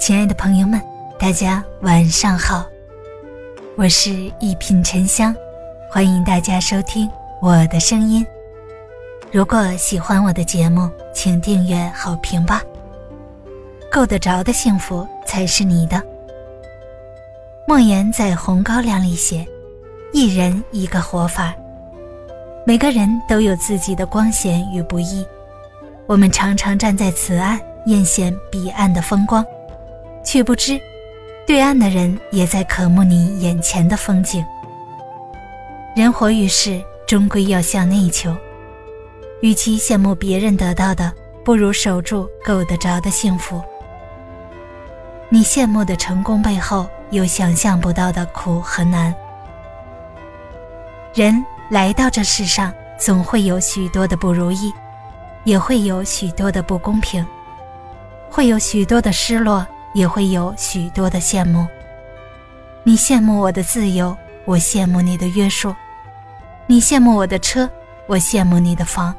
亲爱的朋友们，大家晚上好，我是一品沉香，欢迎大家收听我的声音。如果喜欢我的节目，请订阅好评吧。够得着的幸福才是你的。莫言在《红高粱》里写：“一人一个活法，每个人都有自己的光鲜与不易。我们常常站在此岸艳羡彼岸的风光，却不知，对岸的人也在渴慕你眼前的风景。人活于世，终归要向内求。与其羡慕别人得到的，不如守住够得着的幸福。你羡慕的成功背后，有想象不到的苦和难。人来到这世上，总会有许多的不如意，也会有许多的不公平，会有许多的失落，也会有许多的羡慕。你羡慕我的自由，我羡慕你的约束；你羡慕我的车，我羡慕你的房。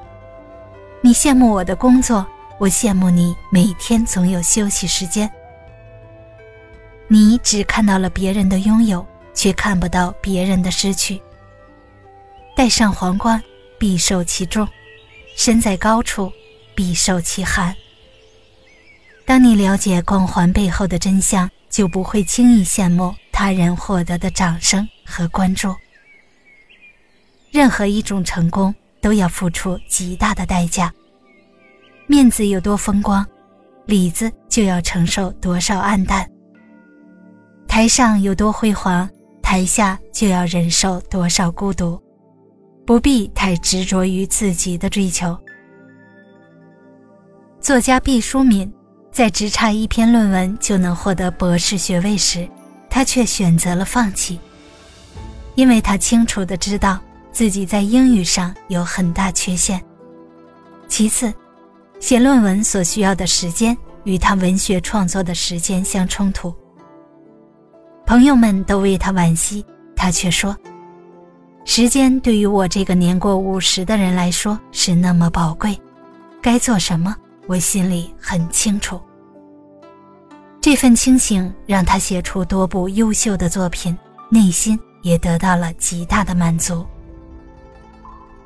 你羡慕我的工作，我羡慕你每天总有休息时间。你只看到了别人的拥有，却看不到别人的失去。戴上皇冠，必受其重；身在高处，必受其寒。当你了解光环背后的真相，就不会轻易羡慕他人获得的掌声和关注。任何一种成功。都要付出极大的代价。面子有多风光，里子就要承受多少暗淡。台上有多辉煌，台下就要忍受多少孤独。不必太执着于自己的追求。作家毕淑敏在只差一篇论文就能获得博士学位时，他却选择了放弃，因为他清楚的知道。自己在英语上有很大缺陷。其次，写论文所需要的时间与他文学创作的时间相冲突。朋友们都为他惋惜，他却说：“时间对于我这个年过五十的人来说是那么宝贵，该做什么，我心里很清楚。”这份清醒让他写出多部优秀的作品，内心也得到了极大的满足。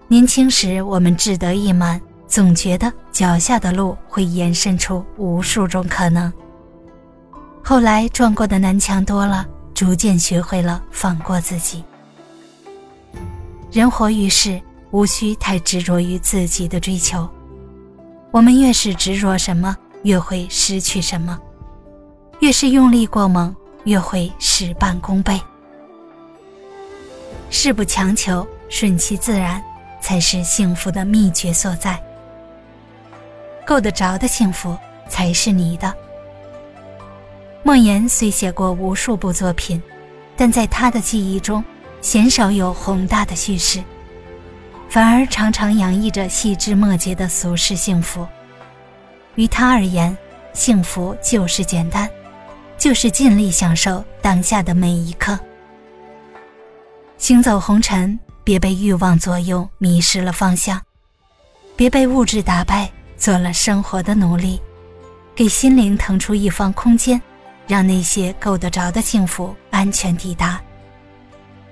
年轻时，我们志得意满，总觉得脚下的路会延伸出无数种可能。后来撞过的南墙多了，逐渐学会了放过自己。人活于世，无需太执着于自己的追求。我们越是执着什么，越会失去什么；越是用力过猛，越会事半功倍。事不强求，顺其自然。才是幸福的秘诀所在。够得着的幸福才是你的。莫言虽写过无数部作品，但在他的记忆中，鲜少有宏大的叙事，反而常常洋溢着细枝末节的俗世幸福。于他而言，幸福就是简单，就是尽力享受当下的每一刻。行走红尘。别被欲望左右，迷失了方向；别被物质打败，做了生活的奴隶。给心灵腾出一方空间，让那些够得着的幸福安全抵达。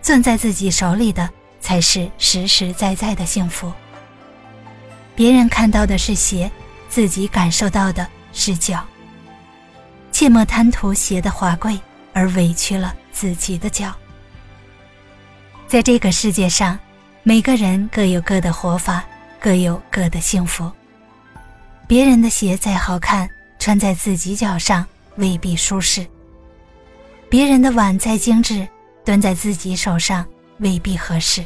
攥在自己手里的，才是实实在在的幸福。别人看到的是鞋，自己感受到的是脚。切莫贪图鞋的华贵，而委屈了自己的脚。在这个世界上，每个人各有各的活法，各有各的幸福。别人的鞋再好看，穿在自己脚上未必舒适；别人的碗再精致，端在自己手上未必合适。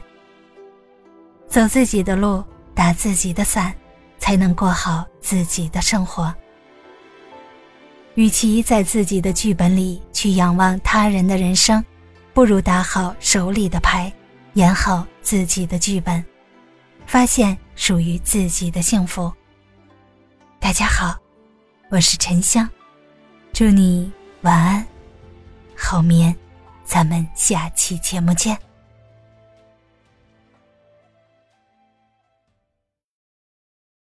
走自己的路，打自己的伞，才能过好自己的生活。与其在自己的剧本里去仰望他人的人生。不如打好手里的牌，演好自己的剧本，发现属于自己的幸福。大家好，我是沉香，祝你晚安，好眠，咱们下期节目见。